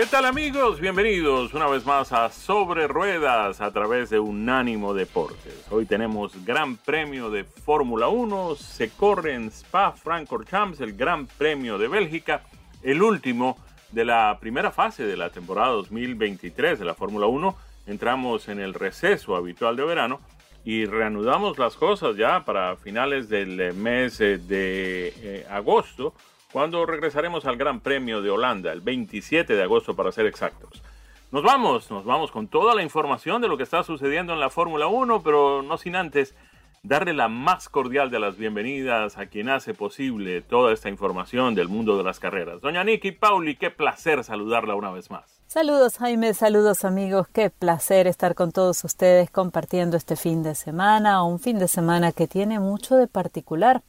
¿Qué tal amigos? Bienvenidos una vez más a Sobre Ruedas a través de Unánimo Deportes. Hoy tenemos Gran Premio de Fórmula 1, se corre en Spa Francorchamps, el Gran Premio de Bélgica, el último de la primera fase de la temporada 2023 de la Fórmula 1. Entramos en el receso habitual de verano y reanudamos las cosas ya para finales del mes de eh, agosto cuando regresaremos al Gran Premio de Holanda, el 27 de agosto para ser exactos. Nos vamos, nos vamos con toda la información de lo que está sucediendo en la Fórmula 1, pero no sin antes darle la más cordial de las bienvenidas a quien hace posible toda esta información del mundo de las carreras. Doña Nikki Pauli, qué placer saludarla una vez más. Saludos Jaime, saludos amigos, qué placer estar con todos ustedes compartiendo este fin de semana, un fin de semana que tiene mucho de particular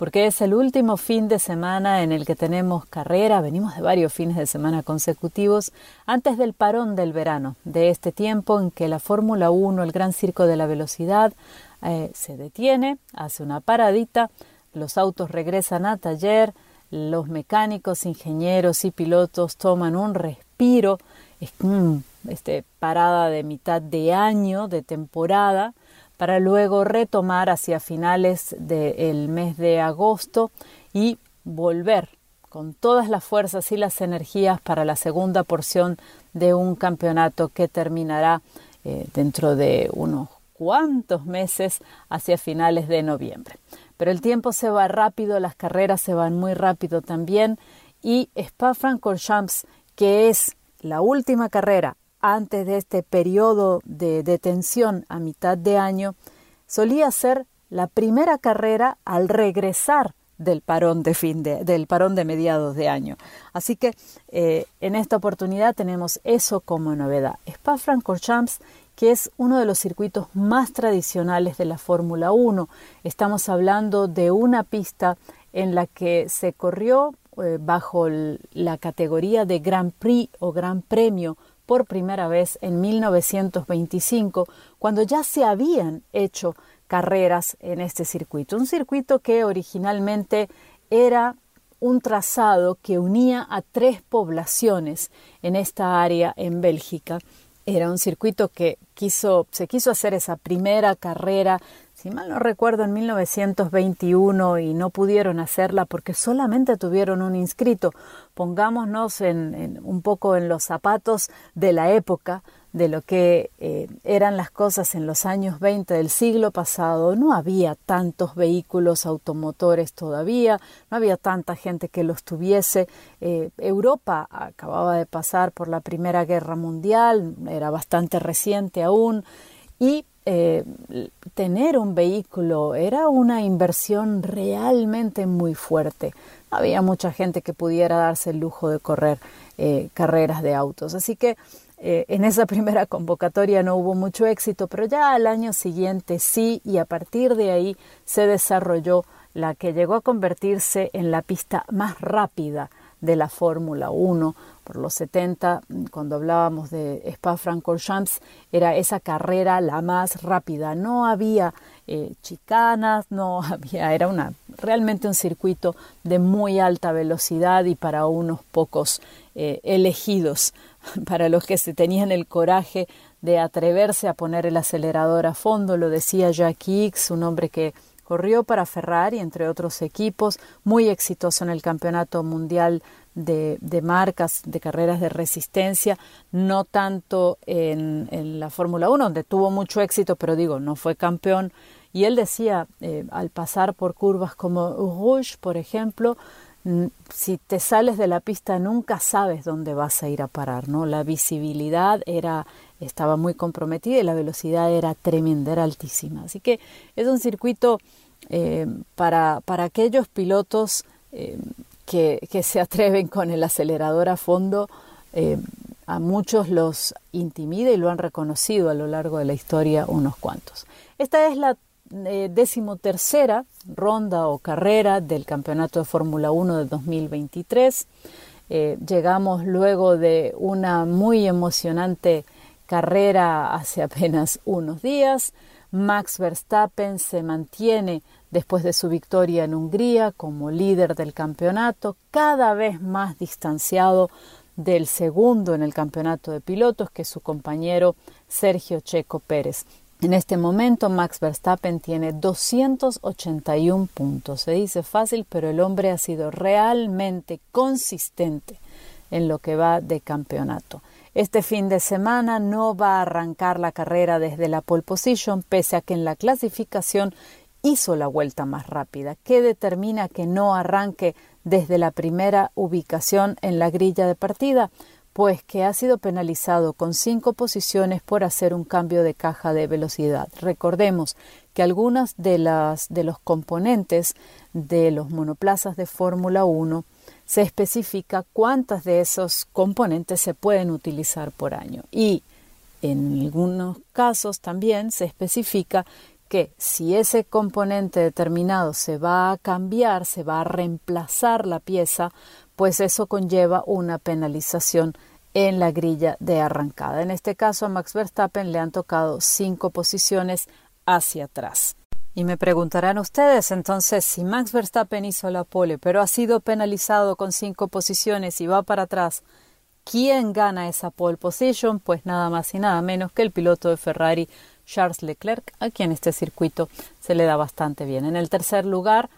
porque es el último fin de semana en el que tenemos carrera, venimos de varios fines de semana consecutivos, antes del parón del verano, de este tiempo en que la Fórmula 1, el Gran Circo de la Velocidad, eh, se detiene, hace una paradita, los autos regresan a taller, los mecánicos, ingenieros y pilotos toman un respiro, es este, parada de mitad de año, de temporada, para luego retomar hacia finales del mes de agosto y volver con todas las fuerzas y las energías para la segunda porción de un campeonato que terminará eh, dentro de unos cuantos meses hacia finales de noviembre. Pero el tiempo se va rápido, las carreras se van muy rápido también y Spa-Francorchamps, que es la última carrera antes de este periodo de detención a mitad de año, solía ser la primera carrera al regresar del parón de fin de, del parón de mediados de año. Así que eh, en esta oportunidad tenemos eso como novedad. Spa-Francorchamps, que es uno de los circuitos más tradicionales de la Fórmula 1. Estamos hablando de una pista en la que se corrió eh, bajo la categoría de Grand Prix o Gran Premio por primera vez en 1925, cuando ya se habían hecho carreras en este circuito. Un circuito que originalmente era un trazado que unía a tres poblaciones en esta área en Bélgica. Era un circuito que quiso, se quiso hacer esa primera carrera si mal no recuerdo, en 1921 y no pudieron hacerla porque solamente tuvieron un inscrito. Pongámonos en, un poco en los zapatos de la época, de lo que eh, eran las cosas en los años 20 del siglo pasado. No había tantos vehículos automotores todavía, no había tanta gente que los tuviese. Eh, Europa acababa de pasar por la Primera Guerra Mundial, era bastante reciente aún, y eh, tener un vehículo era una inversión realmente muy fuerte. No había mucha gente que pudiera darse el lujo de correr eh, carreras de autos. Así que eh, en esa primera convocatoria no hubo mucho éxito, pero ya al año siguiente sí, y a partir de ahí se desarrolló la que llegó a convertirse en la pista más rápida de la Fórmula 1 por los 70, cuando hablábamos de Spa-Francorchamps, era esa carrera la más rápida. No había eh, chicanas, no había, era una, realmente un circuito de muy alta velocidad y para unos pocos eh, elegidos, para los que se tenían el coraje de atreverse a poner el acelerador a fondo, lo decía Jack Hicks, un hombre que Corrió para Ferrari, entre otros equipos, muy exitoso en el Campeonato Mundial de, marcas, de carreras de resistencia, no tanto en, la Fórmula 1, donde tuvo mucho éxito, pero digo, no fue campeón. Y él decía, eh, al pasar por curvas como Rouge, por ejemplo, si te sales de la pista nunca sabes dónde vas a ir a parar, ¿no? La visibilidad era estaba muy comprometida y la velocidad era tremenda, era altísima. Así que es un circuito eh, para, para, aquellos pilotos eh, que, que, se atreven con el acelerador a fondo. Eh, a muchos los intimida y lo han reconocido a lo largo de la historia unos cuantos. Esta es la decimotercera ronda o carrera del Campeonato de Fórmula 1 de 2023. llegamos luego de una muy emocionante carrera hace apenas unos días. Max Verstappen se mantiene después de su victoria en Hungría como líder del campeonato, cada vez más distanciado del segundo en el campeonato de pilotos, que es su compañero Sergio Checo Pérez. En este momento Max Verstappen tiene 281 puntos. Se dice fácil, pero el hombre ha sido realmente consistente en lo que va de campeonato. Este fin de semana no va a arrancar la carrera desde la pole position, pese a que en la clasificación hizo la vuelta más rápida. ¿Qué determina que no arranque desde la primera ubicación en la grilla de partida? Pues que ha sido penalizado con cinco posiciones por hacer un cambio de caja de velocidad. Recordemos que algunas de, las, de los componentes de los monoplazas de Fórmula 1 se especifica cuántas de esos componentes se pueden utilizar por año y en algunos casos también se especifica que si ese componente determinado se va a cambiar, se va a reemplazar la pieza, pues eso conlleva una penalización en la grilla de arrancada. En este caso a Max Verstappen le han tocado cinco posiciones hacia atrás. Y me preguntarán ustedes entonces si Max Verstappen hizo la pole, pero ha sido penalizado con cinco posiciones y va para atrás, ¿quién gana esa pole position? Pues nada más y nada menos que el piloto de Ferrari, Charles Leclerc, a quien este circuito se le da bastante bien. En el tercer lugar,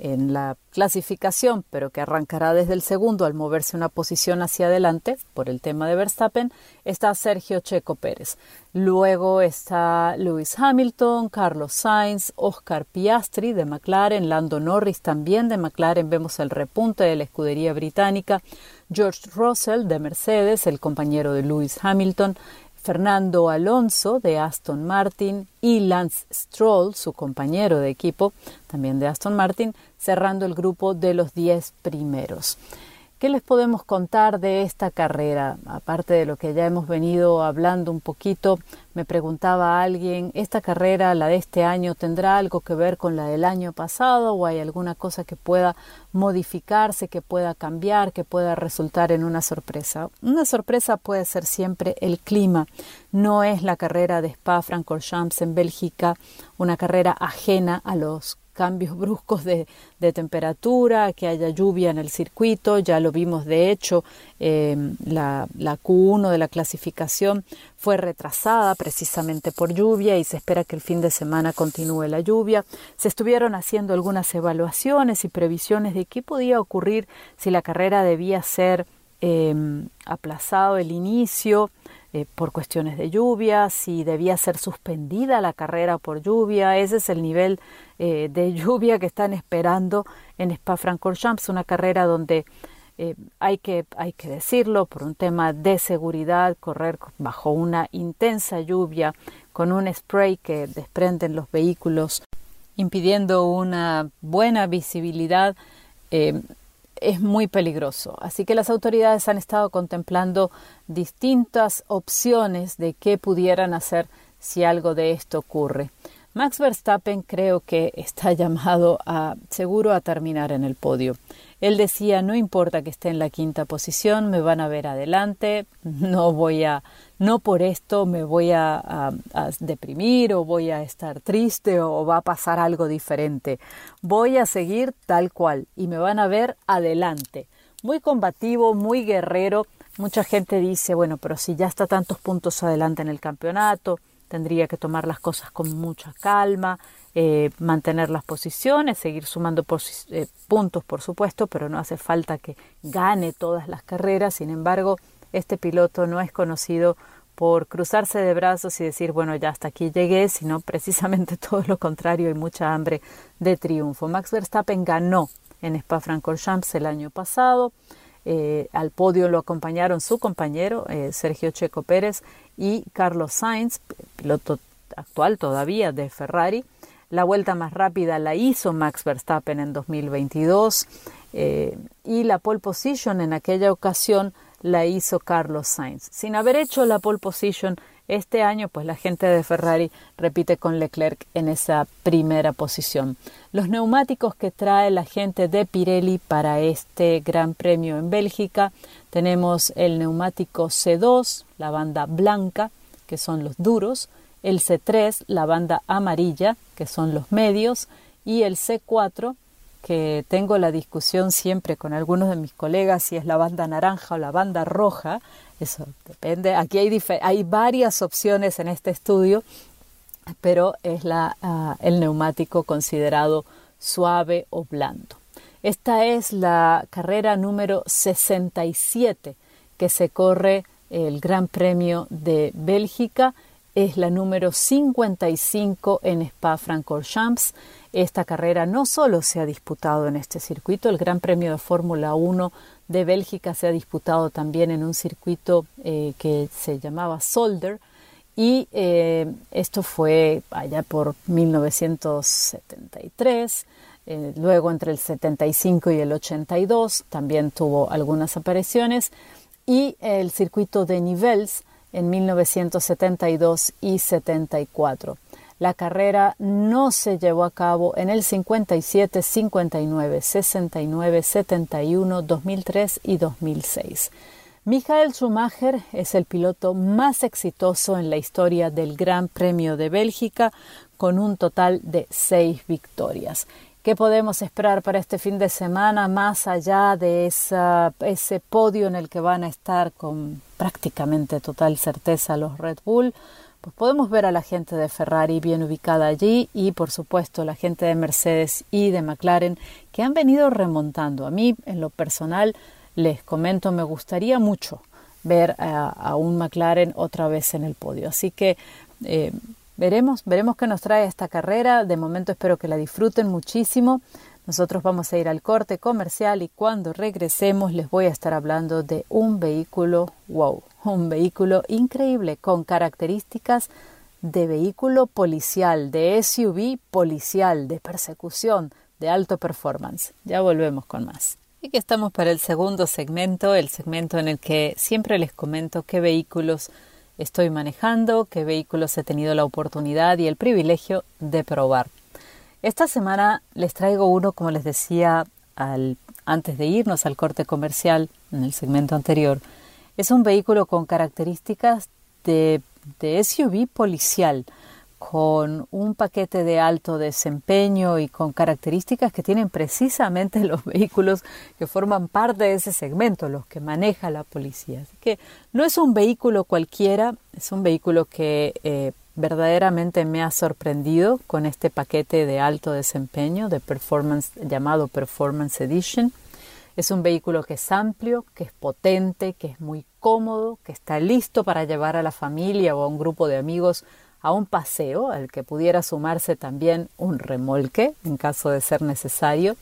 en la clasificación, pero que arrancará desde el segundo al moverse una posición hacia adelante por el tema de Verstappen, está Sergio Checo Pérez. Luego está Lewis Hamilton, Carlos Sainz, Oscar Piastri de McLaren, Lando Norris también de McLaren, vemos el repunte de la escudería británica, George Russell de Mercedes, el compañero de Lewis Hamilton, Fernando Alonso de Aston Martin y Lance Stroll, su compañero de equipo, también de Aston Martin, cerrando el grupo de los 10 primeros. ¿Qué les podemos contar de esta carrera? Aparte de lo que ya hemos venido hablando un poquito, me preguntaba alguien, ¿esta carrera, la de este año, tendrá algo que ver con la del año pasado o hay alguna cosa que pueda modificarse, que pueda cambiar, que pueda resultar en una sorpresa? Una sorpresa puede ser siempre el clima. No es la carrera de Spa-Francorchamps en Bélgica, una carrera ajena a los cambios bruscos de, temperatura, que haya lluvia en el circuito, ya lo vimos de hecho, em, la, la Q1 de la clasificación fue retrasada precisamente por lluvia y se espera que el fin de semana continúe la lluvia. Se estuvieron haciendo algunas evaluaciones y previsiones de qué podía ocurrir si la carrera debía ser eh, aplazado el inicio eh, por cuestiones de lluvia, si debía ser suspendida la carrera por lluvia. Ese es el nivel eh, de lluvia que están esperando en Spa-Francorchamps, una carrera donde eh, hay, que, hay que decirlo, por un tema de seguridad, correr bajo una intensa lluvia con un spray que desprenden los vehículos, impidiendo una buena visibilidad es muy peligroso. Así que las autoridades han estado contemplando distintas opciones de qué pudieran hacer si algo de esto ocurre. Max Verstappen creo que está llamado a seguro a terminar en el podio. Él decía, no importa que esté en la quinta posición, me van a ver adelante, no voy a, no por esto me voy a, deprimir o voy a estar triste o va a pasar algo diferente. Voy a seguir tal cual y me van a ver adelante. Muy combativo, muy guerrero. Mucha gente dice, bueno, pero si ya está tantos puntos adelante en el campeonato, tendría que tomar las cosas con mucha calma, eh, mantener las posiciones, seguir sumando eh, puntos, por supuesto, pero no hace falta que gane todas las carreras. Sin embargo, este piloto no es conocido por cruzarse de brazos y decir, bueno, ya hasta aquí llegué, sino precisamente todo lo contrario y mucha hambre de triunfo. Max Verstappen ganó en Spa-Francorchamps el año pasado. Eh, al podio lo acompañaron su compañero Sergio Checo Pérez y Carlos Sainz, piloto actual todavía de Ferrari. La vuelta más rápida la hizo Max Verstappen en 2022 eh, y la pole position en aquella ocasión la hizo Carlos Sainz. Sin haber hecho la pole position este año, pues la gente de Ferrari repite con Leclerc en esa primera posición. Los neumáticos que trae la gente de Pirelli para este Gran Premio en Bélgica, tenemos el neumático C2, la banda blanca, que son los duros, el C3, la banda amarilla, que son los medios, y el C4, que tengo la discusión siempre con algunos de mis colegas si es la banda naranja o la banda roja, eso depende, aquí hay, hay varias opciones en este estudio, pero es la, ah, el neumático considerado suave o blando. Esta es la carrera número 67 que se corre el Gran Premio de Bélgica es la número 55 en Spa-Francorchamps. Esta carrera no solo se ha disputado en este circuito, el Gran Premio de Fórmula 1 de Bélgica se ha disputado también en un circuito eh, que se llamaba Solder y eh, esto fue allá por 1973. Eh, luego entre el 75 y el 82 también tuvo algunas apariciones y el circuito de Nivelles en 1972 y 74. La carrera no se llevó a cabo en el 57, 59, 69, 71, 2003 y 2006. Michael Schumacher es el piloto más exitoso en la historia del Gran Premio de Bélgica con un total de seis victorias. ¿Qué podemos esperar para este fin de semana más allá de esa, ese podio en el que van a estar con prácticamente total certeza los Red Bull? Pues podemos ver a la gente de Ferrari bien ubicada allí y por supuesto la gente de Mercedes y de McLaren que han venido remontando. A mí en lo personal les comento me gustaría mucho ver a, un McLaren otra vez en el podio. Así que eh, Veremos, veremos qué nos trae esta carrera. De momento espero que la disfruten muchísimo. Nosotros vamos a ir al corte comercial y cuando regresemos les voy a estar hablando de un vehículo wow, un vehículo increíble con características de vehículo policial, de SUV policial, de persecución, de alto performance. Ya volvemos con más. Y que estamos para el segundo segmento, el segmento en el que siempre les comento qué vehículos estoy manejando, qué vehículos he tenido la oportunidad y el privilegio de probar. Esta semana les traigo uno, como les decía antes de irnos al corte comercial en el segmento anterior. Es un vehículo con características de, de SUV policial con un paquete de alto desempeño y con características que tienen precisamente los vehículos que forman parte de ese segmento, los que maneja la policía. Así que no es un vehículo cualquiera, es un vehículo que eh, verdaderamente me ha sorprendido con este paquete de alto desempeño de performance llamado Performance Edition. Es un vehículo que es amplio, que es potente, que es muy cómodo, que está listo para llevar a la familia o a un grupo de amigos a un paseo al que pudiera sumarse también un remolque en caso de ser necesario.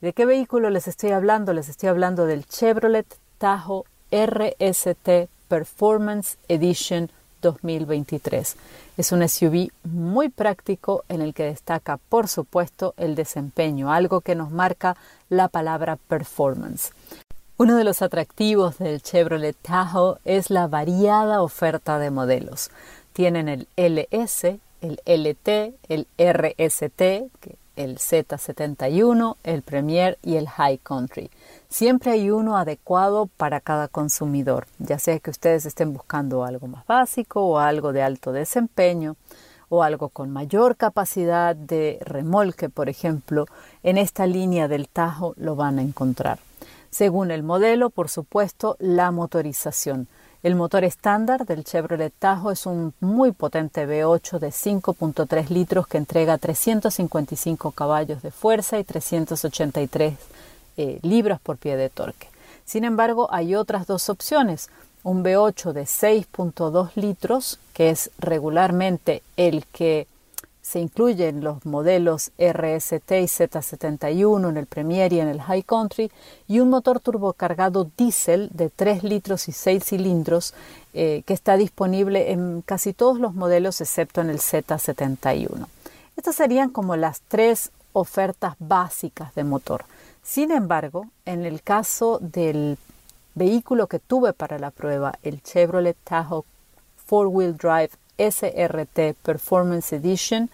¿De qué vehículo les estoy hablando? Les estoy hablando del Chevrolet Tahoe RST Performance Edition 2023. Es un SUV muy práctico en el que destaca, por supuesto, el desempeño, algo que nos marca la palabra performance. Uno de los atractivos del Chevrolet Tahoe es la variada oferta de modelos tienen el LS, el LT, el RST, el Z71, el Premier y el High Country. Siempre hay uno adecuado para cada consumidor, ya sea que ustedes estén buscando algo más básico o algo de alto desempeño o algo con mayor capacidad de remolque, por ejemplo, en esta línea del Tajo lo van a encontrar. Según el modelo, por supuesto, la motorización. El motor estándar del Chevrolet Tahoe es un muy potente V8 de 5.3 litros que entrega 355 caballos de fuerza y 383 eh, libras por pie de torque. Sin embargo, hay otras dos opciones. Un V8 de 6.2 litros, que es regularmente el que se incluyen los modelos RST y Z71 en el Premier y en el High Country y un motor turbocargado diésel de 3 litros y 6 cilindros eh, que está disponible en casi todos los modelos excepto en el Z71. Estas serían como las tres ofertas básicas de motor. Sin embargo, en el caso del vehículo que tuve para la prueba, el Chevrolet Tahoe Four Wheel Drive SRT Performance Edition,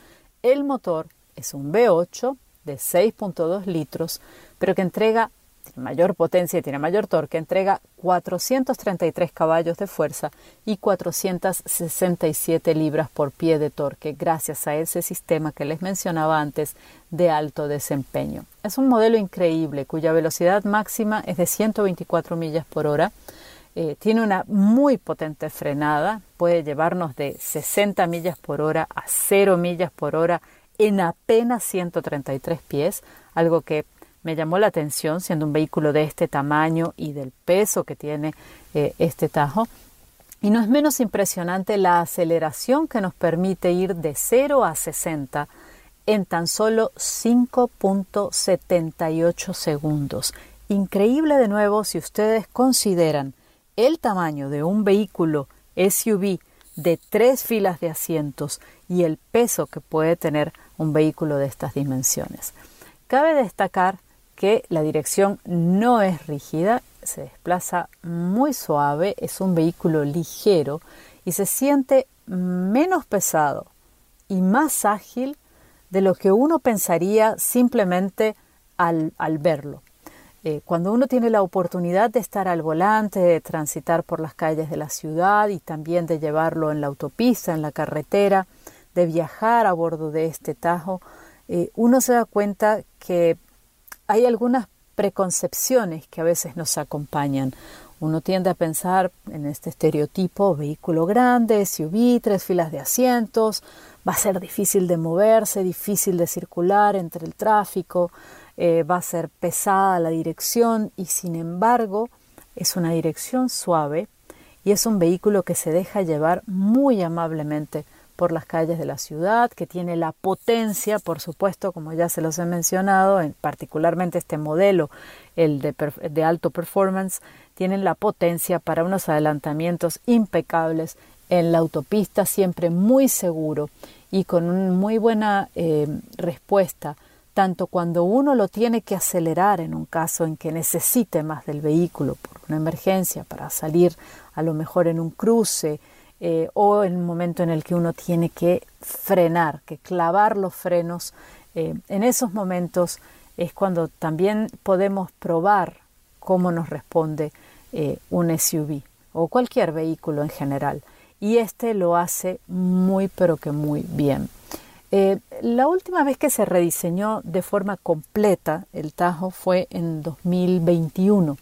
el motor es un V8 de 6.2 litros, pero que entrega mayor potencia y tiene mayor torque, entrega 433 caballos de fuerza y 467 libras por pie de torque gracias a ese sistema que les mencionaba antes de alto desempeño. Es un modelo increíble cuya velocidad máxima es de 124 millas por hora. Eh, tiene una muy potente frenada, puede llevarnos de 60 millas por hora a 0 millas por hora en apenas 133 pies, algo que me llamó la atención siendo un vehículo de este tamaño y del peso que tiene eh, este tajo. Y no es menos impresionante la aceleración que nos permite ir de 0 a 60 en tan solo 5.78 segundos. Increíble de nuevo si ustedes consideran el tamaño de un vehículo SUV de tres filas de asientos y el peso que puede tener un vehículo de estas dimensiones. Cabe destacar que la dirección no es rígida, se desplaza muy suave, es un vehículo ligero y se siente menos pesado y más ágil de lo que uno pensaría simplemente al, al verlo. Eh, cuando uno tiene la oportunidad de estar al volante, de transitar por las calles de la ciudad y también de llevarlo en la autopista, en la carretera, de viajar a bordo de este tajo, eh, uno se da cuenta que hay algunas preconcepciones que a veces nos acompañan. Uno tiende a pensar en este estereotipo, vehículo grande, SUV, tres filas de asientos, va a ser difícil de moverse, difícil de circular entre el tráfico, eh, va a ser pesada la dirección y sin embargo es una dirección suave y es un vehículo que se deja llevar muy amablemente por las calles de la ciudad, que tiene la potencia, por supuesto, como ya se los he mencionado, en, particularmente este modelo, el de, alto performance, tienen la potencia para unos adelantamientos impecables en la autopista, siempre muy seguro y con una muy buena eh, respuesta tanto cuando uno lo tiene que acelerar en un caso en que necesite más del vehículo por una emergencia para salir a lo mejor en un cruce eh, o en un momento en el que uno tiene que frenar, que clavar los frenos. Eh, en esos momentos es cuando también podemos probar cómo nos responde eh, un SUV o cualquier vehículo en general. Y este lo hace muy pero que muy bien. Eh, la última vez que se rediseñó de forma completa el Tajo fue en 2021.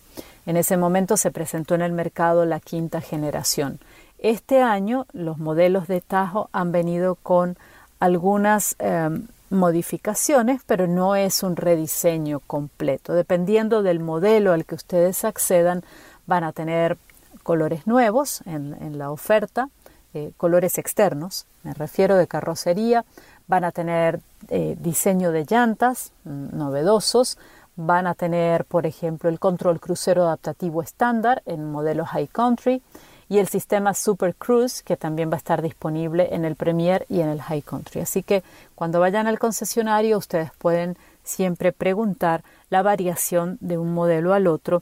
En ese momento se presentó en el mercado la quinta generación. Este año los modelos de Tajo han venido con algunas em, modificaciones, pero no es un rediseño completo. Dependiendo del modelo al que ustedes accedan, van a tener colores nuevos en, la oferta, eh, colores externos, me refiero de carrocería, van a tener eh, diseño de llantas mm, novedosos, van a tener, por ejemplo, el control crucero adaptativo estándar en modelo High Country y el sistema Super Cruise que también va a estar disponible en el Premier y en el High Country. Así que cuando vayan al concesionario ustedes pueden siempre preguntar la variación de un modelo al otro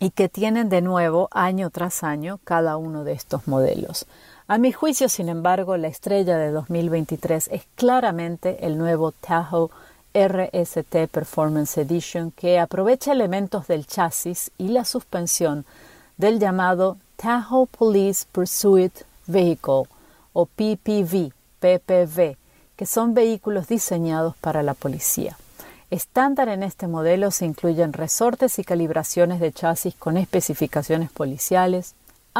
y que tienen de nuevo año tras año cada uno de estos modelos. A mi juicio, sin embargo, la estrella de 2023 es claramente el nuevo Tahoe RST Performance Edition que aprovecha elementos del chasis y la suspensión del llamado Tahoe Police Pursuit Vehicle o PPV, PPV, que son vehículos diseñados para la policía. Estándar en este modelo se incluyen resortes y calibraciones de chasis con especificaciones policiales,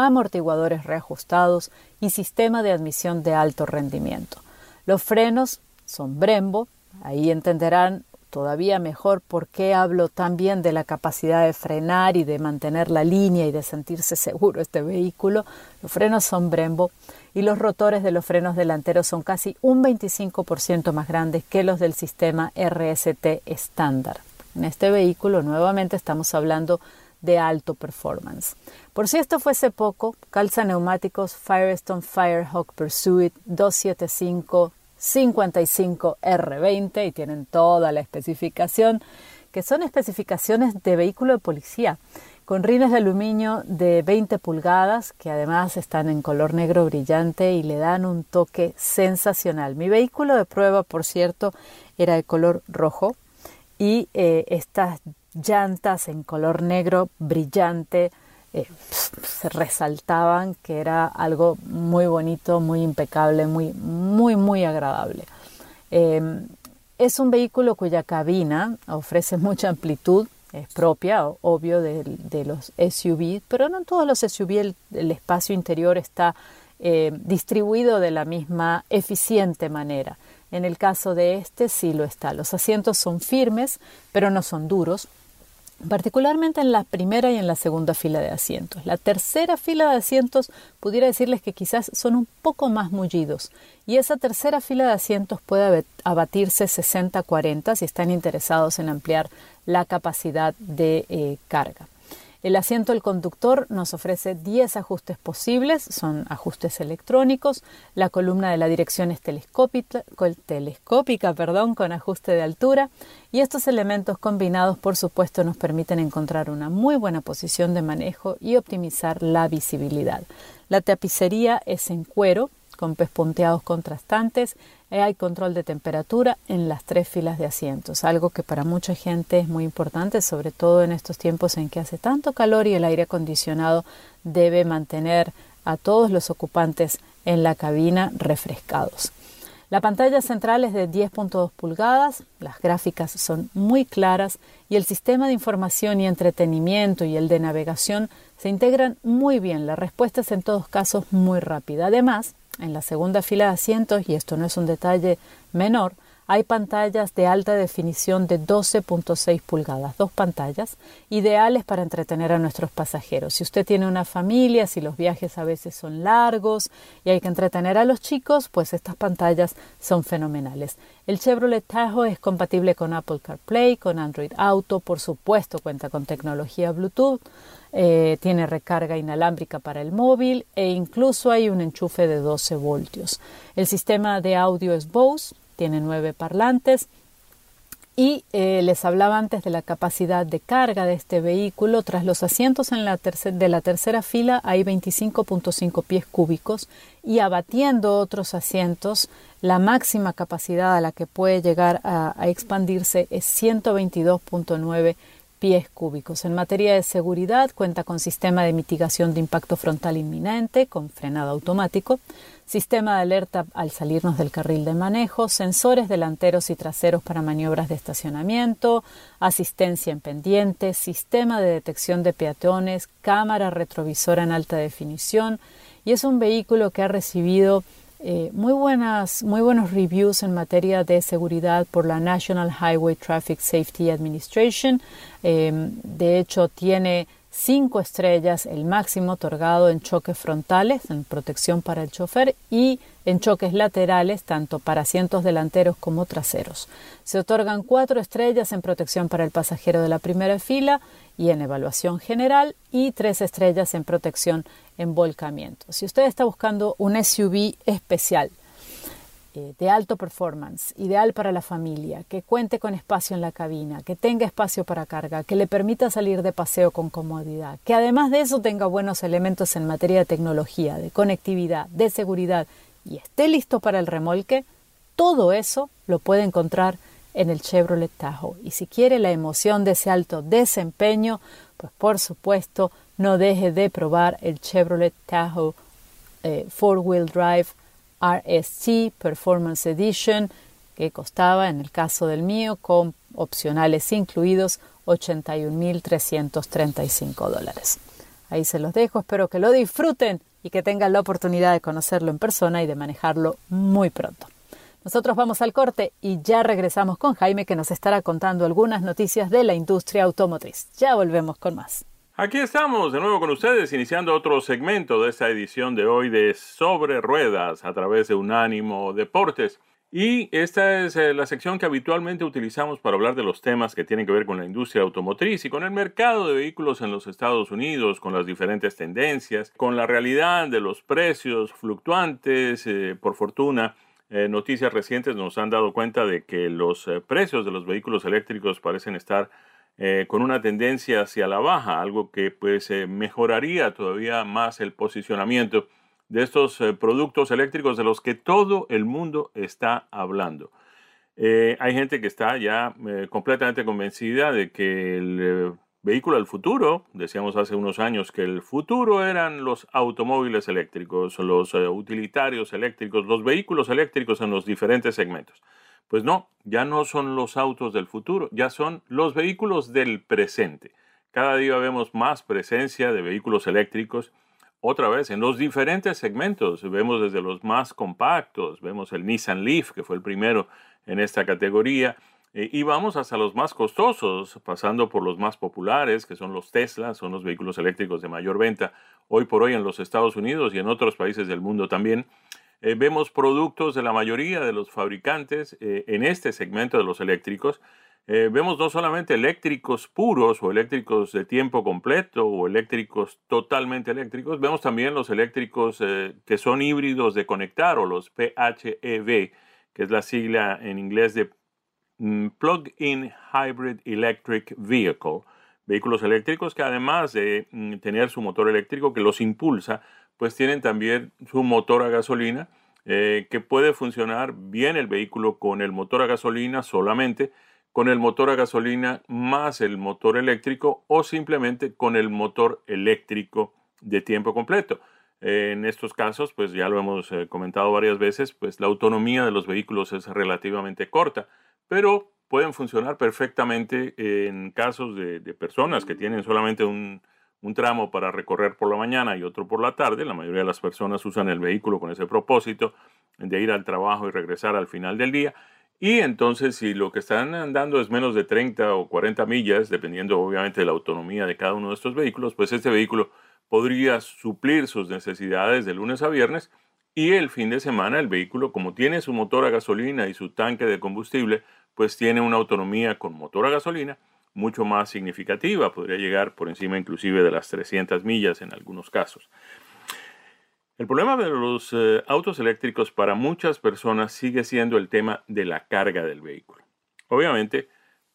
amortiguadores reajustados y sistema de admisión de alto rendimiento. Los frenos son Brembo, ahí entenderán todavía mejor por qué hablo también de la capacidad de frenar y de mantener la línea y de sentirse seguro este vehículo. Los frenos son Brembo y los rotores de los frenos delanteros son casi un 25% más grandes que los del sistema RST estándar. En este vehículo nuevamente estamos hablando de alto performance. Por si esto fuese poco, calza neumáticos Firestone Firehawk Pursuit 275 55R20 y tienen toda la especificación, que son especificaciones de vehículo de policía, con rines de aluminio de 20 pulgadas, que además están en color negro brillante y le dan un toque sensacional. Mi vehículo de prueba, por cierto, era de color rojo y eh, estas llantas en color negro brillante eh, se resaltaban que era algo muy bonito, muy impecable, muy, muy, muy agradable. Em, es un vehículo cuya cabina ofrece mucha amplitud, es propia, obvio, de, los SUV, pero no en todos los SUV el, espacio interior está eh, distribuido de la misma eficiente manera. En el caso de este sí lo está. Los asientos son firmes, pero no son duros particularmente en la primera y en la segunda fila de asientos. La tercera fila de asientos pudiera decirles que quizás son un poco más mullidos y esa tercera fila de asientos puede abatirse 60-40 si están interesados en ampliar la capacidad de eh, carga. El asiento del conductor nos ofrece 10 ajustes posibles, son ajustes electrónicos. La columna de la dirección es telescópica, perdón, con ajuste de altura. Y estos elementos combinados, por supuesto, nos permiten encontrar una muy buena posición de manejo y optimizar la visibilidad. La tapicería es en cuero, con pespunteados contrastantes hay control de temperatura en las tres filas de asientos, algo que para mucha gente es muy importante, sobre todo en estos tiempos en que hace tanto calor y el aire acondicionado debe mantener a todos los ocupantes en la cabina refrescados. La pantalla central es de 10.2 pulgadas, las gráficas son muy claras y el sistema de información y entretenimiento y el de navegación se integran muy bien. La respuesta es en todos casos muy rápida. Además, en la segunda fila de asientos, y esto no es un detalle menor, hay pantallas de alta definición de 12.6 pulgadas, dos pantallas, ideales para entretener a nuestros pasajeros. Si usted tiene una familia, si los viajes a veces son largos y hay que entretener a los chicos, pues estas pantallas son fenomenales. El Chevrolet Tahoe es compatible con Apple CarPlay, con Android Auto, por supuesto cuenta con tecnología Bluetooth, eh, tiene recarga inalámbrica para el móvil e incluso hay un enchufe de 12 voltios. El sistema de audio es Bose, tiene nueve parlantes y eh, les hablaba antes de la capacidad de carga de este vehículo. Tras los asientos en la de la tercera fila hay 25.5 pies cúbicos y abatiendo otros asientos, la máxima capacidad a la que puede llegar a, a expandirse es 122.9 pies cúbicos. En materia de seguridad, cuenta con sistema de mitigación de impacto frontal inminente con frenado automático, sistema de alerta al salirnos del carril de manejo, sensores delanteros y traseros para maniobras de estacionamiento, asistencia en pendientes, sistema de detección de peatones, cámara retrovisora en alta definición y es un vehículo que ha recibido eh, muy, buenas, muy buenos reviews en materia de seguridad por la National Highway Traffic Safety Administration. Eh, de hecho, tiene cinco estrellas, el máximo otorgado en choques frontales, en protección para el chofer, y en choques laterales, tanto para asientos delanteros como traseros. Se otorgan cuatro estrellas en protección para el pasajero de la primera fila y en evaluación general, y tres estrellas en protección en volcamiento. Si usted está buscando un SUV especial, eh, de alto performance, ideal para la familia, que cuente con espacio en la cabina, que tenga espacio para carga, que le permita salir de paseo con comodidad, que además de eso tenga buenos elementos en materia de tecnología, de conectividad, de seguridad y esté listo para el remolque, todo eso lo puede encontrar en el Chevrolet Tahoe. Y si quiere la emoción de ese alto desempeño, pues por supuesto no deje de probar el Chevrolet Tahoe eh, Four Wheel Drive RST Performance Edition, que costaba, en el caso del mío, con opcionales incluidos, 81.335 dólares. Ahí se los dejo, espero que lo disfruten y que tengan la oportunidad de conocerlo en persona y de manejarlo muy pronto. Nosotros vamos al corte y ya regresamos con Jaime que nos estará contando algunas noticias de la industria automotriz. Ya volvemos con más. Aquí estamos de nuevo con ustedes, iniciando otro segmento de esta edición de hoy de Sobre Ruedas a través de Unánimo Deportes. Y esta es eh, la sección que habitualmente utilizamos para hablar de los temas que tienen que ver con la industria automotriz y con el mercado de vehículos en los Estados Unidos, con las diferentes tendencias, con la realidad de los precios fluctuantes. Eh, por fortuna, eh, noticias recientes nos han dado cuenta de que los precios de los vehículos eléctricos parecen estar con una tendencia hacia la baja, algo que pues mejoraría todavía más el posicionamiento de estos eh, productos eléctricos de los que todo el mundo está hablando. Eh, hay gente que está ya eh, completamente convencida de que el vehículo del futuro, decíamos hace unos años que el futuro eran los automóviles eléctricos, los utilitarios eléctricos, los vehículos eléctricos en los diferentes segmentos. Pues no, ya no son los autos del futuro, ya son los vehículos del presente. Cada día vemos más presencia de vehículos eléctricos otra vez, en los diferentes segmentos, vemos desde los más compactos, vemos el Nissan Leaf, que fue el primero en esta categoría, eh, y vamos hasta los más costosos, pasando por los más populares, que son los Tesla, son los vehículos eléctricos de mayor venta hoy por hoy en los Estados Unidos y en otros países del mundo también. Eh, vemos productos de la mayoría de los fabricantes eh, en este segmento de los eléctricos eh, vemos no solamente eléctricos puros o eléctricos de tiempo completo o eléctricos totalmente eléctricos, vemos también los eléctricos eh, que son híbridos de conectar o los PHEV, que es la sigla en inglés de mm, Plug-in Hybrid Electric Vehicle. Vehículos eléctricos que además de mm, tener su motor eléctrico que los impulsa, pues tienen también su motor a gasolina, eh, que puede funcionar bien el vehículo con el motor a gasolina solamente, con el motor a gasolina más el motor eléctrico o simplemente con el motor eléctrico de tiempo completo. En estos casos, pues ya lo hemos eh, comentado varias veces, pues la autonomía de los vehículos es relativamente corta, pero pueden funcionar perfectamente en casos de, personas que tienen solamente un, un, tramo para recorrer por la mañana y otro por la tarde. La mayoría de las personas usan el vehículo con ese propósito de ir al trabajo y regresar al final del día. Y entonces, si lo que están andando es menos de 30 o 40 millas, dependiendo obviamente de la autonomía de cada uno de estos vehículos, pues este vehículo podría suplir sus necesidades de lunes a viernes y el fin de semana el vehículo, como tiene su motor a gasolina y su tanque de combustible, pues tiene una autonomía con motor a gasolina mucho más significativa, podría llegar por encima inclusive de las 300 millas en algunos casos. El problema de los eh, autos eléctricos para muchas personas sigue siendo el tema de la carga del vehículo. Obviamente,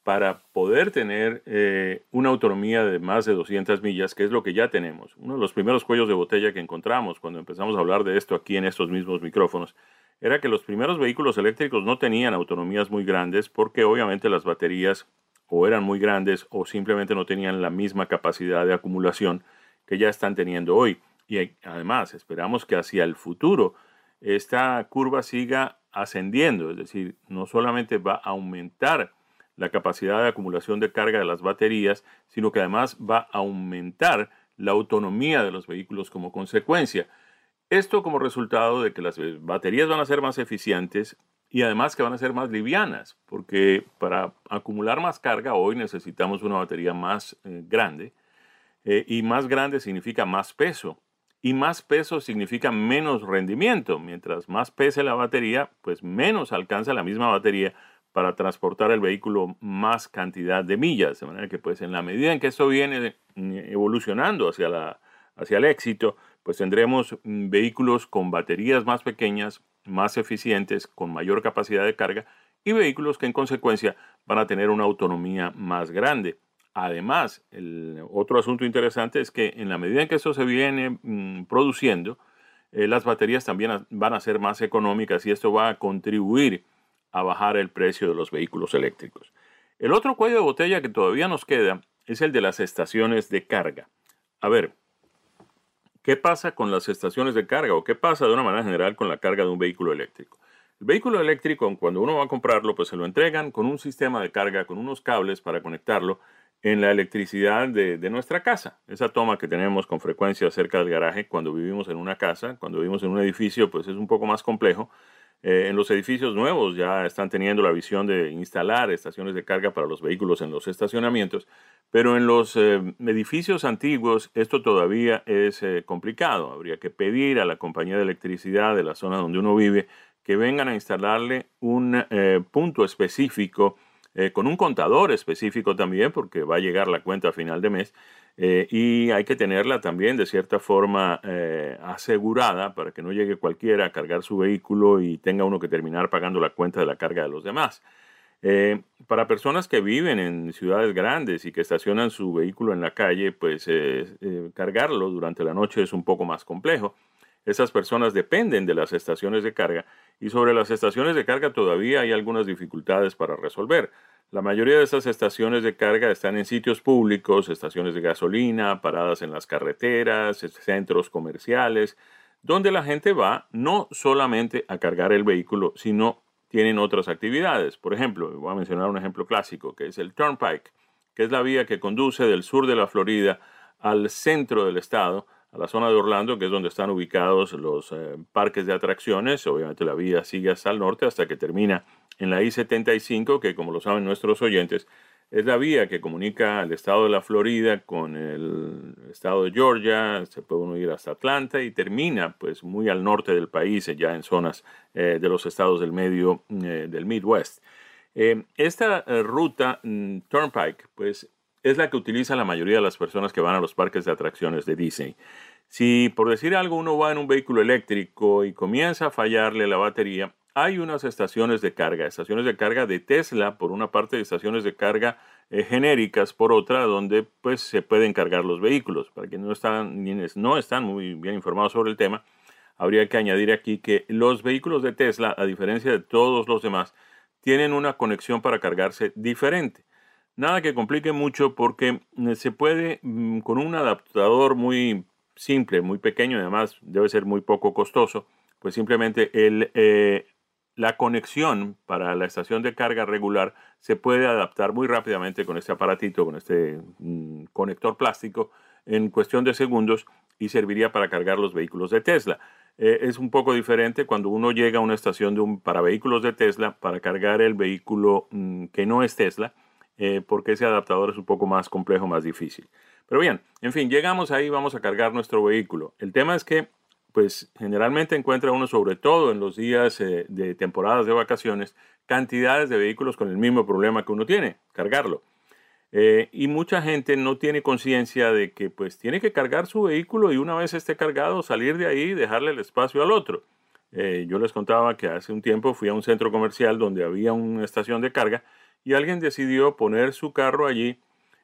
para poder tener eh, una autonomía de más de 200 millas, que es lo que ya tenemos, uno de los primeros cuellos de botella que encontramos cuando empezamos a hablar de esto aquí en estos mismos micrófonos, era que los primeros vehículos eléctricos no tenían autonomías muy grandes porque obviamente las baterías o eran muy grandes o simplemente no tenían la misma capacidad de acumulación que ya están teniendo hoy. Y además esperamos que hacia el futuro esta curva siga ascendiendo, es decir, no solamente va a aumentar la capacidad de acumulación de carga de las baterías, sino que además va a aumentar la autonomía de los vehículos como consecuencia. Esto como resultado de que las baterías van a ser más eficientes y además que van a ser más livianas, porque para acumular más carga hoy necesitamos una batería más eh, grande eh, y más grande significa más peso y más peso significa menos rendimiento. Mientras más pese la batería, pues menos alcanza la misma batería para transportar el vehículo más cantidad de millas. De manera que pues en la medida en que esto viene evolucionando hacia, la, hacia el éxito, pues tendremos mm, vehículos con baterías más pequeñas, más eficientes, con mayor capacidad de carga y vehículos que en consecuencia van a tener una autonomía más grande. Además, el otro asunto interesante es que en la medida en que eso se viene mm, produciendo, eh, las baterías también van a ser más económicas y esto va a contribuir a bajar el precio de los vehículos eléctricos. El otro cuello de botella que todavía nos queda es el de las estaciones de carga. A ver, ¿qué pasa con las estaciones de carga o qué pasa de una manera general con la carga de un vehículo eléctrico? El vehículo eléctrico, cuando uno va a comprarlo, pues se lo entregan con un sistema de carga, con unos cables para conectarlo en la electricidad de, nuestra casa. Esa toma que tenemos con frecuencia cerca del garaje cuando vivimos en una casa, cuando vivimos en un edificio, pues es un poco más complejo. Eh, en los edificios nuevos ya están teniendo la visión de instalar estaciones de carga para los vehículos en los estacionamientos, pero en los eh, edificios antiguos esto todavía es eh, complicado. Habría que pedir a la compañía de electricidad de la zona donde uno vive que vengan a instalarle un punto específico eh, con un contador específico también, porque va a llegar la cuenta a final de mes, eh, y hay que tenerla también de cierta forma eh, asegurada para que no llegue cualquiera a cargar su vehículo y tenga uno que terminar pagando la cuenta de la carga de los demás. para personas que viven en ciudades grandes y que estacionan su vehículo en la calle, pues cargarlo durante la noche es un poco más complejo. Esas personas dependen de las estaciones de carga y sobre las estaciones de carga todavía hay algunas dificultades para resolver. La mayoría de estas estaciones de carga están en sitios públicos, estaciones de gasolina, paradas en las carreteras, centros comerciales, donde la gente va no solamente a cargar el vehículo, sino tienen otras actividades. Por ejemplo, voy a mencionar un ejemplo clásico, que es el Turnpike, que es la vía que conduce del sur de la Florida al centro del estado, a la zona de Orlando, que es donde están ubicados los eh, parques de atracciones. Obviamente la vía sigue hasta el norte hasta que termina en la I-75, que como lo saben nuestros oyentes, es la vía que comunica al estado de la Florida con el estado de Georgia, se puede uno ir hasta Atlanta y termina pues muy al norte del país, ya en zonas eh, de los estados del medio eh, del Midwest. esta ruta mm, Turnpike pues es la que utiliza la mayoría de las personas que van a los parques de atracciones de Disney. Si por decir algo uno va en un vehículo eléctrico y comienza a fallarle la batería, hay unas estaciones de carga, estaciones de carga de Tesla por una parte y estaciones de carga eh, genéricas por otra, donde pues se pueden cargar los vehículos. Para quienes no están, no están muy bien informados sobre el tema, habría que añadir aquí que los vehículos de Tesla, a diferencia de todos los demás, tienen una conexión para cargarse diferente. Nada que complique mucho porque eh, se puede mm, con un adaptador muy simple, muy pequeño además debe ser muy poco costoso, pues simplemente eh, la conexión para la estación de carga regular se puede adaptar muy rápidamente con este aparatito, con este mm, conector plástico en cuestión de segundos y serviría para cargar los vehículos de Tesla. Eh, es un poco diferente cuando uno llega a una estación de un, para vehículos de Tesla para cargar el vehículo mm, que no es Tesla eh, porque ese adaptador es un poco más complejo, más difícil. Pero bien, en fin, llegamos ahí, vamos a cargar nuestro vehículo. El tema es que, pues generalmente encuentra uno, sobre todo en los días eh, de temporadas de vacaciones, cantidades de vehículos con el mismo problema que uno tiene, cargarlo. Eh, y mucha gente no tiene conciencia de que pues tiene que cargar su vehículo y una vez esté cargado salir de ahí y dejarle el espacio al otro. yo les contaba que hace un tiempo fui a un centro comercial donde había una estación de carga y alguien decidió poner su carro allí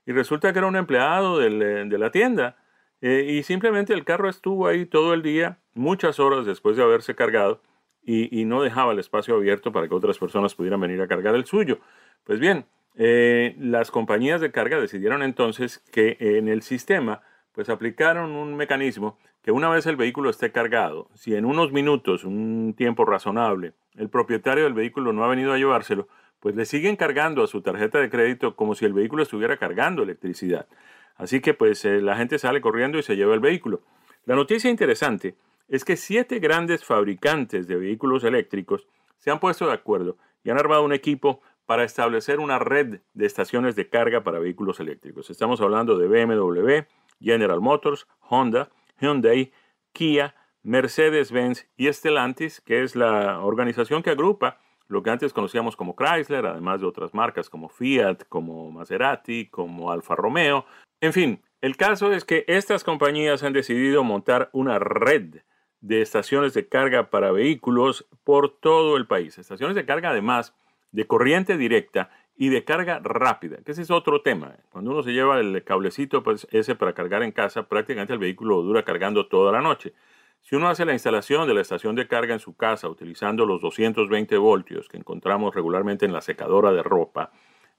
y resulta que era un empleado eh, de la tienda eh, y simplemente el carro estuvo ahí todo el día, muchas horas después de haberse cargado y, no dejaba el espacio abierto para que otras personas pudieran venir a cargar el suyo. Pues bien, eh, las compañías de carga decidieron entonces que en el sistema pues aplicaron un mecanismo que una vez el vehículo esté cargado, si en unos minutos, un tiempo razonable, el propietario del vehículo no ha venido a llevárselo, pues le siguen cargando a su tarjeta de crédito como si el vehículo estuviera cargando electricidad. Así que pues eh, la gente sale corriendo y se lleva el vehículo. La noticia interesante es que siete grandes fabricantes de vehículos eléctricos se han puesto de acuerdo y han armado un equipo para establecer una red de estaciones de carga para vehículos eléctricos. Estamos hablando de BMW, General Motors, Honda, Hyundai, Kia, Mercedes-Benz y Stellantis, que es la organización que agrupa lo que antes conocíamos como Chrysler, además de otras marcas como Fiat, como Maserati, como Alfa Romeo. En fin, el caso es que estas compañías han decidido montar una red de estaciones de carga para vehículos por todo el país. Estaciones de carga además de corriente directa y de carga rápida, que ese es otro tema. Cuando uno se lleva el cablecito pues, ese para cargar en casa, prácticamente el vehículo dura cargando toda la noche. Si uno hace la instalación de la estación de carga en su casa utilizando los 220 voltios que encontramos regularmente en la secadora de ropa,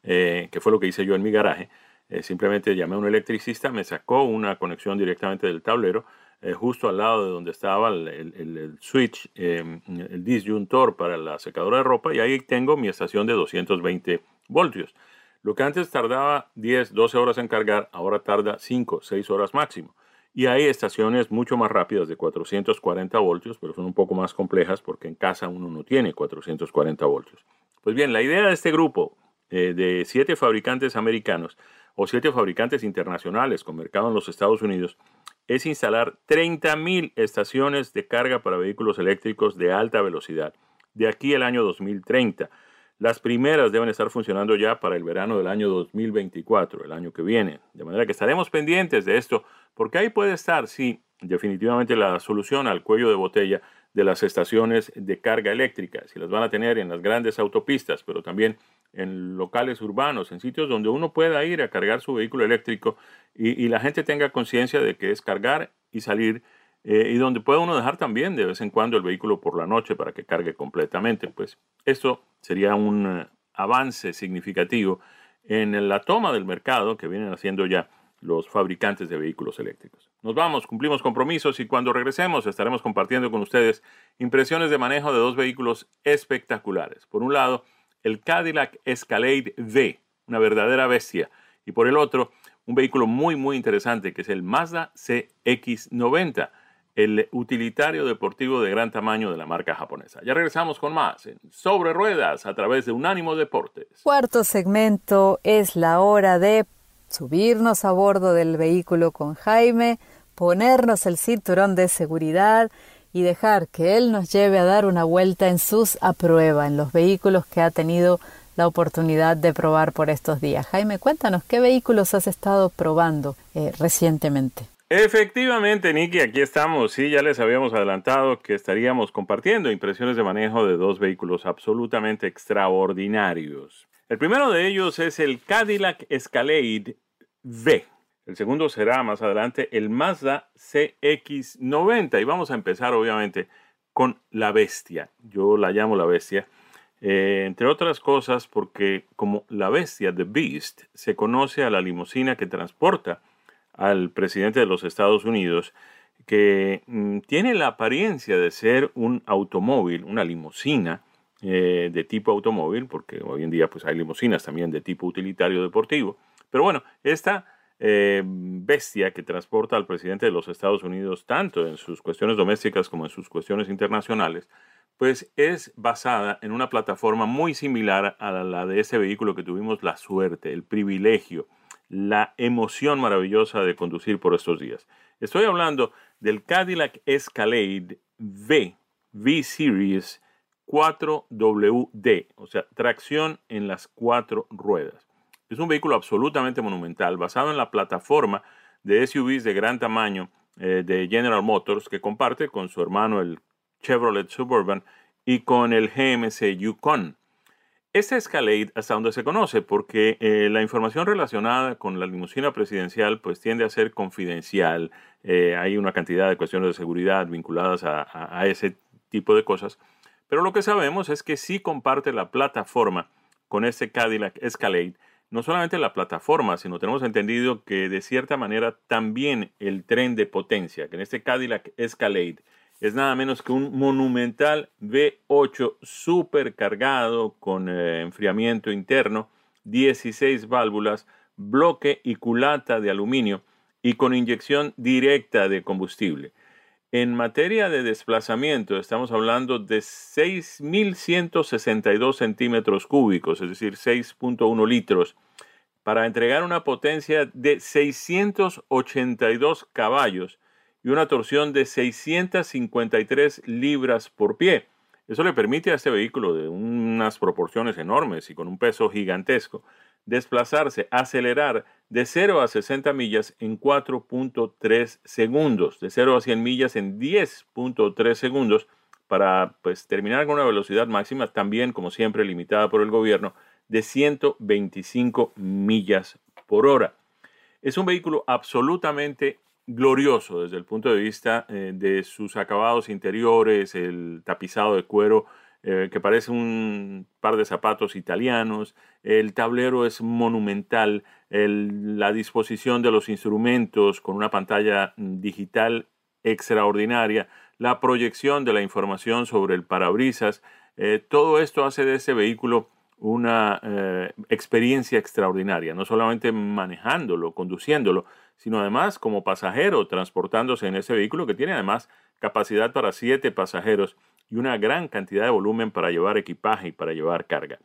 eh, que fue lo que hice yo en mi garaje, eh, simplemente llamé a un electricista, me sacó una conexión directamente del tablero, eh, justo al lado de donde estaba el, el switch, el disyuntor para la secadora de ropa, y ahí tengo mi estación de 220 voltios. Lo que antes tardaba 10, 12 horas en cargar, ahora tarda 5, 6 horas máximo. Y hay estaciones mucho más rápidas de 440 voltios, pero son un poco más complejas porque en casa uno no tiene 440 voltios. Pues bien, la idea de este grupo eh, de siete fabricantes americanos o siete fabricantes internacionales con mercado en los Estados Unidos es instalar 30.000 estaciones de carga para vehículos eléctricos de alta velocidad de aquí al año 2030. Las primeras deben estar funcionando ya para el verano del año 2024, el año que viene. De manera que estaremos pendientes de esto, porque ahí puede estar, sí, definitivamente la solución al cuello de botella de las estaciones de carga eléctrica, si las van a tener en las grandes autopistas, pero también en locales urbanos, en sitios donde uno pueda ir a cargar su vehículo eléctrico y, la gente tenga conciencia de que es cargar y salir eh, y donde puede uno dejar también de vez en cuando el vehículo por la noche para que cargue completamente. Pues esto sería un eh, avance significativo en la toma del mercado que vienen haciendo ya los fabricantes de vehículos eléctricos. Nos vamos, cumplimos compromisos y cuando regresemos estaremos compartiendo con ustedes impresiones de manejo de dos vehículos espectaculares. Por un lado, el Cadillac Escalade V, una verdadera bestia, y por el otro, un vehículo muy muy interesante que es el Mazda CX90 el utilitario deportivo de gran tamaño de la marca japonesa. Ya regresamos con más en Sobre Ruedas a través de Unánimo Deportes. Cuarto segmento es la hora de subirnos a bordo del vehículo con Jaime, ponernos el cinturón de seguridad y dejar que él nos lleve a dar una vuelta en sus a prueba, en los vehículos que ha tenido la oportunidad de probar por estos días. Jaime, cuéntanos, ¿qué vehículos has estado probando eh, recientemente? Efectivamente, Nicky, aquí estamos. Sí, ya les habíamos adelantado que estaríamos compartiendo impresiones de manejo de dos vehículos absolutamente extraordinarios. El primero de ellos es el Cadillac Escalade V. El segundo será más adelante el Mazda CX90. Y vamos a empezar, obviamente, con la bestia. Yo la llamo la bestia. Eh, entre otras cosas, porque como la bestia, The Beast, se conoce a la limusina que transporta al presidente de los Estados Unidos, que mm, tiene la apariencia de ser un automóvil, una limusina eh, de tipo automóvil, porque hoy en día pues hay limusinas también de tipo utilitario deportivo. Pero bueno, esta eh, bestia que transporta al presidente de los Estados Unidos, tanto en sus cuestiones domésticas como en sus cuestiones internacionales, pues es basada en una plataforma muy similar a la de ese vehículo que tuvimos la suerte, el privilegio la emoción maravillosa de conducir por estos días. Estoy hablando del Cadillac Escalade V, V Series 4WD, o sea, tracción en las cuatro ruedas. Es un vehículo absolutamente monumental, basado en la plataforma de SUVs de gran tamaño eh, de General Motors que comparte con su hermano el Chevrolet Suburban y con el GMC Yukon. Esta Escalade, hasta donde se conoce, porque eh, la información relacionada con la limusina presidencial pues tiende a ser confidencial. Eh, hay una cantidad de cuestiones de seguridad vinculadas a, ese tipo de cosas. Pero lo que sabemos es que sí comparte la plataforma con este Cadillac Escalade. No solamente la plataforma, sino tenemos entendido que de cierta manera también el tren de potencia, que en este Cadillac Escalade es nada menos que un monumental V8 supercargado con eh, enfriamiento interno, 16 válvulas, bloque y culata de aluminio y con inyección directa de combustible. En materia de desplazamiento, estamos hablando de 6.162 centímetros cúbicos, es decir, 6.1 litros, para entregar una potencia de 682 caballos y una torsión de 653 libras por pie. Eso le permite a este vehículo de unas proporciones enormes y con un peso gigantesco desplazarse, acelerar de 0 a 60 millas en 4.3 segundos, de 0 a 100 millas en 10.3 segundos para pues, terminar con una velocidad máxima también, como siempre, limitada por el gobierno, de 125 millas por hora. Es un vehículo absolutamente glorioso desde el punto de vista eh, de sus acabados interiores, el tapizado de cuero eh, que parece un par de zapatos italianos, el tablero es monumental, la disposición de los instrumentos con una pantalla digital extraordinaria, la proyección de la información sobre el parabrisas, eh, todo esto hace de ese vehículo una experiencia extraordinaria, no solamente manejándolo, conduciéndolo, sino además como pasajero transportándose en ese vehículo que tiene además capacidad para siete pasajeros y una gran cantidad de volumen para llevar equipaje y para llevar carga.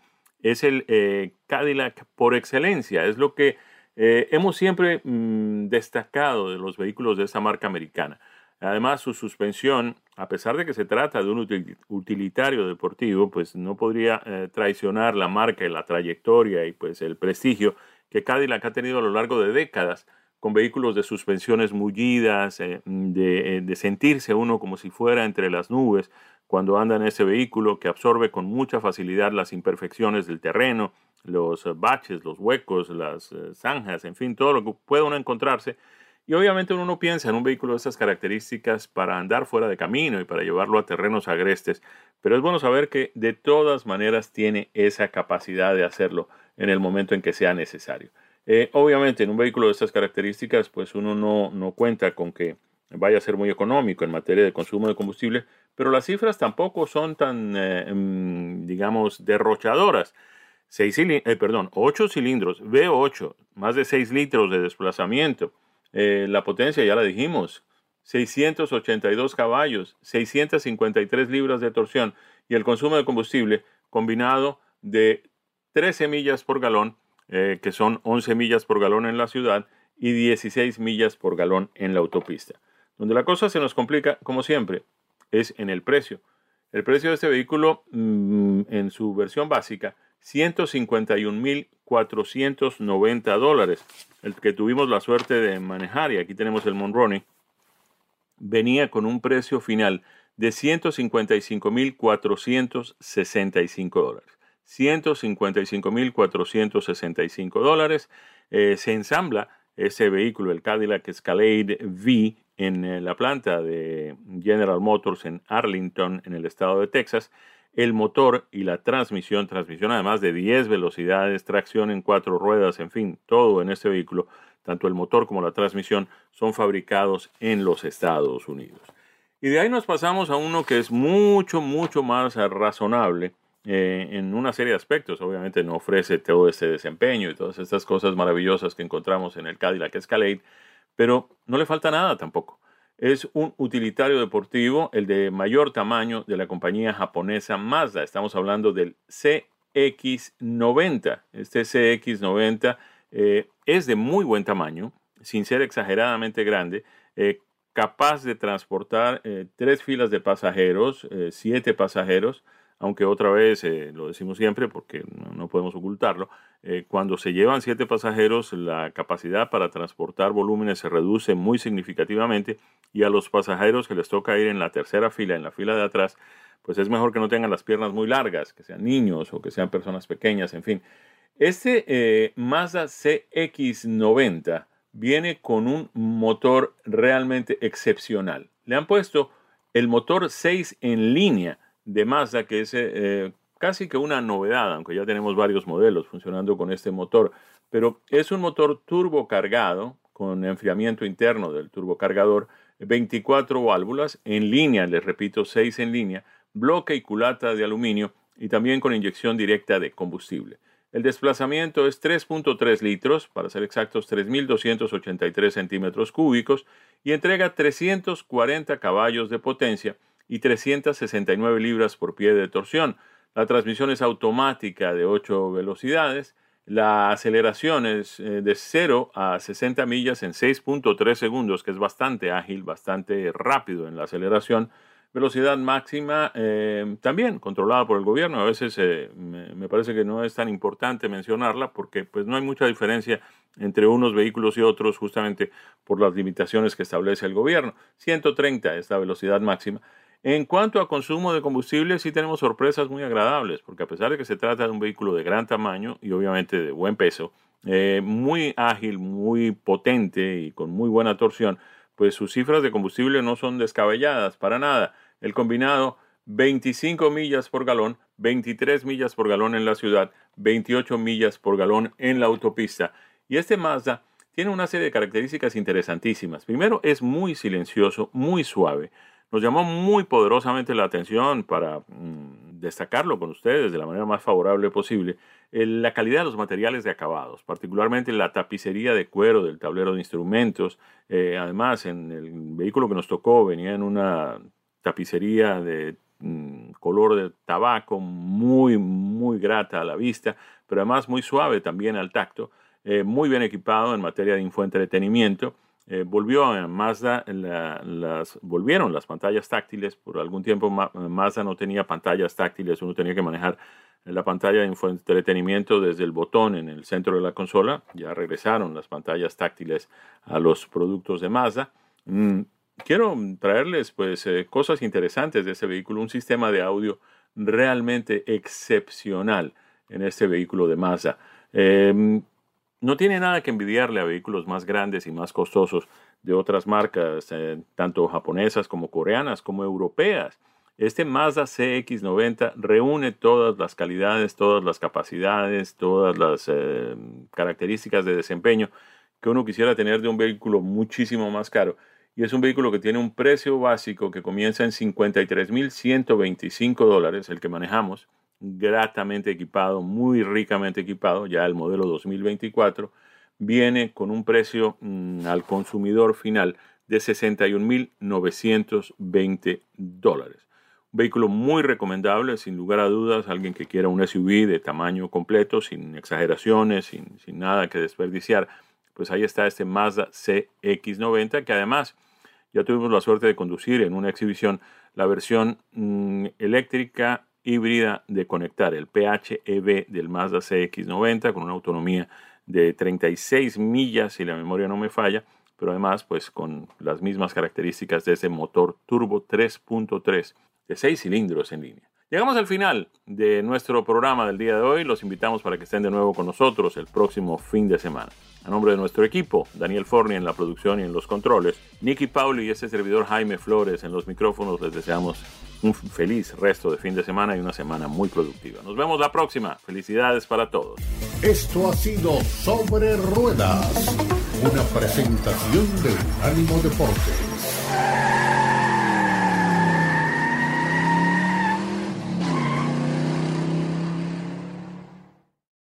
Es el eh, Cadillac por excelencia, es lo que eh, hemos siempre mm, destacado de los vehículos de esta marca americana. Además, su suspensión, a pesar de que se trata de un utilitario deportivo, pues no podría eh, traicionar la marca y la trayectoria y pues el prestigio que Cadillac ha tenido a lo largo de décadas con vehículos de suspensiones mullidas, eh, de, eh, de, sentirse uno como si fuera entre las nubes cuando anda en ese vehículo que absorbe con mucha facilidad las imperfecciones del terreno, los baches, los huecos, las zanjas, en fin, todo lo que pueda uno encontrarse y obviamente uno no piensa en un vehículo de estas características para andar fuera de camino y para llevarlo a terrenos agrestes, pero es bueno saber que de todas maneras tiene esa capacidad de hacerlo en el momento en que sea necesario. Eh, obviamente en un vehículo de estas características pues uno no, no cuenta con que vaya a ser muy económico en materia de consumo de combustible, pero las cifras tampoco son tan, eh, em, digamos, derrochadoras. Seis eh, perdón, 8 cilindros, V8, más de 6 litros de desplazamiento, eh, la potencia ya la dijimos, 682 caballos, 653 libras de torsión y el consumo de combustible combinado de 13 millas por galón, eh, que son 11 millas por galón en la ciudad y 16 millas por galón en la autopista. Donde la cosa se nos complica, como siempre, es en el precio. El precio de este vehículo mm, en su versión básica 151.490 dólares, el que tuvimos la suerte de manejar, y aquí tenemos el Monroney, venía con un precio final de 155.465 dólares. 155.465 dólares. Eh, se ensambla ese vehículo, el Cadillac Escalade V, en eh, la planta de General Motors en Arlington, en el estado de Texas el motor y la transmisión, transmisión además de 10 velocidades, tracción en cuatro ruedas, en fin, todo en este vehículo, tanto el motor como la transmisión, son fabricados en los Estados Unidos. Y de ahí nos pasamos a uno que es mucho, mucho más razonable eh, en una serie de aspectos. Obviamente no ofrece todo este desempeño y todas estas cosas maravillosas que encontramos en el Cadillac Escalade, pero no le falta nada tampoco es un utilitario deportivo, el de mayor tamaño de la compañía japonesa Mazda. Estamos hablando del CX90. Este CX90 eh, es de muy buen tamaño, sin ser exageradamente grande, eh, capaz de transportar eh, tres filas de pasajeros, siete pasajeros, aunque otra vez, eh, lo decimos siempre porque no, podemos ocultarlo, eh, cuando se llevan siete pasajeros, la capacidad para transportar volúmenes se reduce muy significativamente y a los pasajeros que les toca ir en la tercera fila, en la fila de atrás, pues es mejor que no tengan las piernas muy largas, que sean niños o que sean personas pequeñas, en fin. Este eh, Mazda CX90 viene con un motor realmente excepcional. Le han puesto el motor 6 en línea, de Mazda, que es eh, casi que una novedad, aunque ya tenemos varios modelos funcionando con este motor, pero es un motor turbo cargado con enfriamiento interno del turbocargador, 24 válvulas en línea, les repito, 6 en línea, bloque y culata de aluminio y también con inyección directa de combustible. El desplazamiento es 3.3 litros, para ser exactos 3.283 centímetros cúbicos, y entrega 340 caballos de potencia y 369 libras por pie de torsión. La transmisión es automática de 8 velocidades. La aceleración es eh, de 0 a 60 millas en 6.3 segundos, que es bastante ágil, bastante rápido en la aceleración. Velocidad máxima eh, también controlada por el gobierno. A veces eh, me, parece que no es tan importante mencionarla porque pues, no hay mucha diferencia entre unos vehículos y otros justamente por las limitaciones que establece el gobierno. 130 es la velocidad máxima. En cuanto a consumo de combustible, sí tenemos sorpresas muy agradables, porque a pesar de que se trata de un vehículo de gran tamaño y obviamente de buen peso, eh, muy ágil, muy potente y con muy buena torsión, pues sus cifras de combustible no son descabelladas para nada. El combinado 25 millas por galón, 23 millas por galón en la ciudad, 28 millas por galón en la autopista. Y este Mazda tiene una serie de características interesantísimas. Primero, es muy silencioso, muy suave nos llamó muy poderosamente la atención para mm, destacarlo con ustedes de la manera más favorable posible, la calidad de los materiales de acabados, particularmente la tapicería de cuero del tablero de instrumentos. Eh, además, en el vehículo que nos tocó venía en una tapicería de mm, color de tabaco muy, muy grata a la vista, pero además muy suave también al tacto, eh, muy bien equipado en materia de infoentretenimiento eh, volvió a Mazda, las, volvieron las pantallas táctiles, por algún tiempo Mazda no tenía pantallas táctiles, uno tenía que manejar la pantalla de entretenimiento desde el botón en el centro de la consola, ya regresaron las pantallas táctiles a los productos de Mazda. Mm, quiero traerles pues eh, cosas interesantes de ese vehículo, un sistema de audio realmente excepcional en este vehículo de Mazda. Eh, no tiene nada que envidiarle a vehículos más grandes y más costosos de otras marcas, eh, tanto japonesas como coreanas como europeas. Este Mazda CX90 reúne todas las calidades, todas las capacidades, todas las eh, características de desempeño que uno quisiera tener de un vehículo muchísimo más caro. Y es un vehículo que tiene un precio básico que comienza en 53.125 dólares, el que manejamos, gratamente equipado, muy ricamente equipado, ya el modelo 2024, viene con un precio mm, al consumidor final de 61.920 dólares. Un vehículo muy recomendable, sin lugar a dudas, alguien que quiera un SUV de tamaño completo, sin exageraciones, sin, nada que desperdiciar, pues ahí está este Mazda CX90, que además ya tuvimos la suerte de conducir en una exhibición la versión mm, eléctrica híbrida de conectar, el PHEV del Mazda CX90 con una autonomía de 36 millas si la memoria no me falla, pero además pues con las mismas características de ese motor turbo 3.3 de 6 cilindros en línea. Llegamos al final de nuestro programa del día de hoy. Los invitamos para que estén de nuevo con nosotros el próximo fin de semana. A nombre de nuestro equipo, Daniel Forni en la producción y en los controles, Nicky Pauli y ese servidor Jaime Flores en los micrófonos, les deseamos un feliz resto de fin de semana y una semana muy productiva. Nos vemos la próxima. Felicidades para todos. Esto ha sido Sobre Ruedas, una presentación de Unánimo Deporte.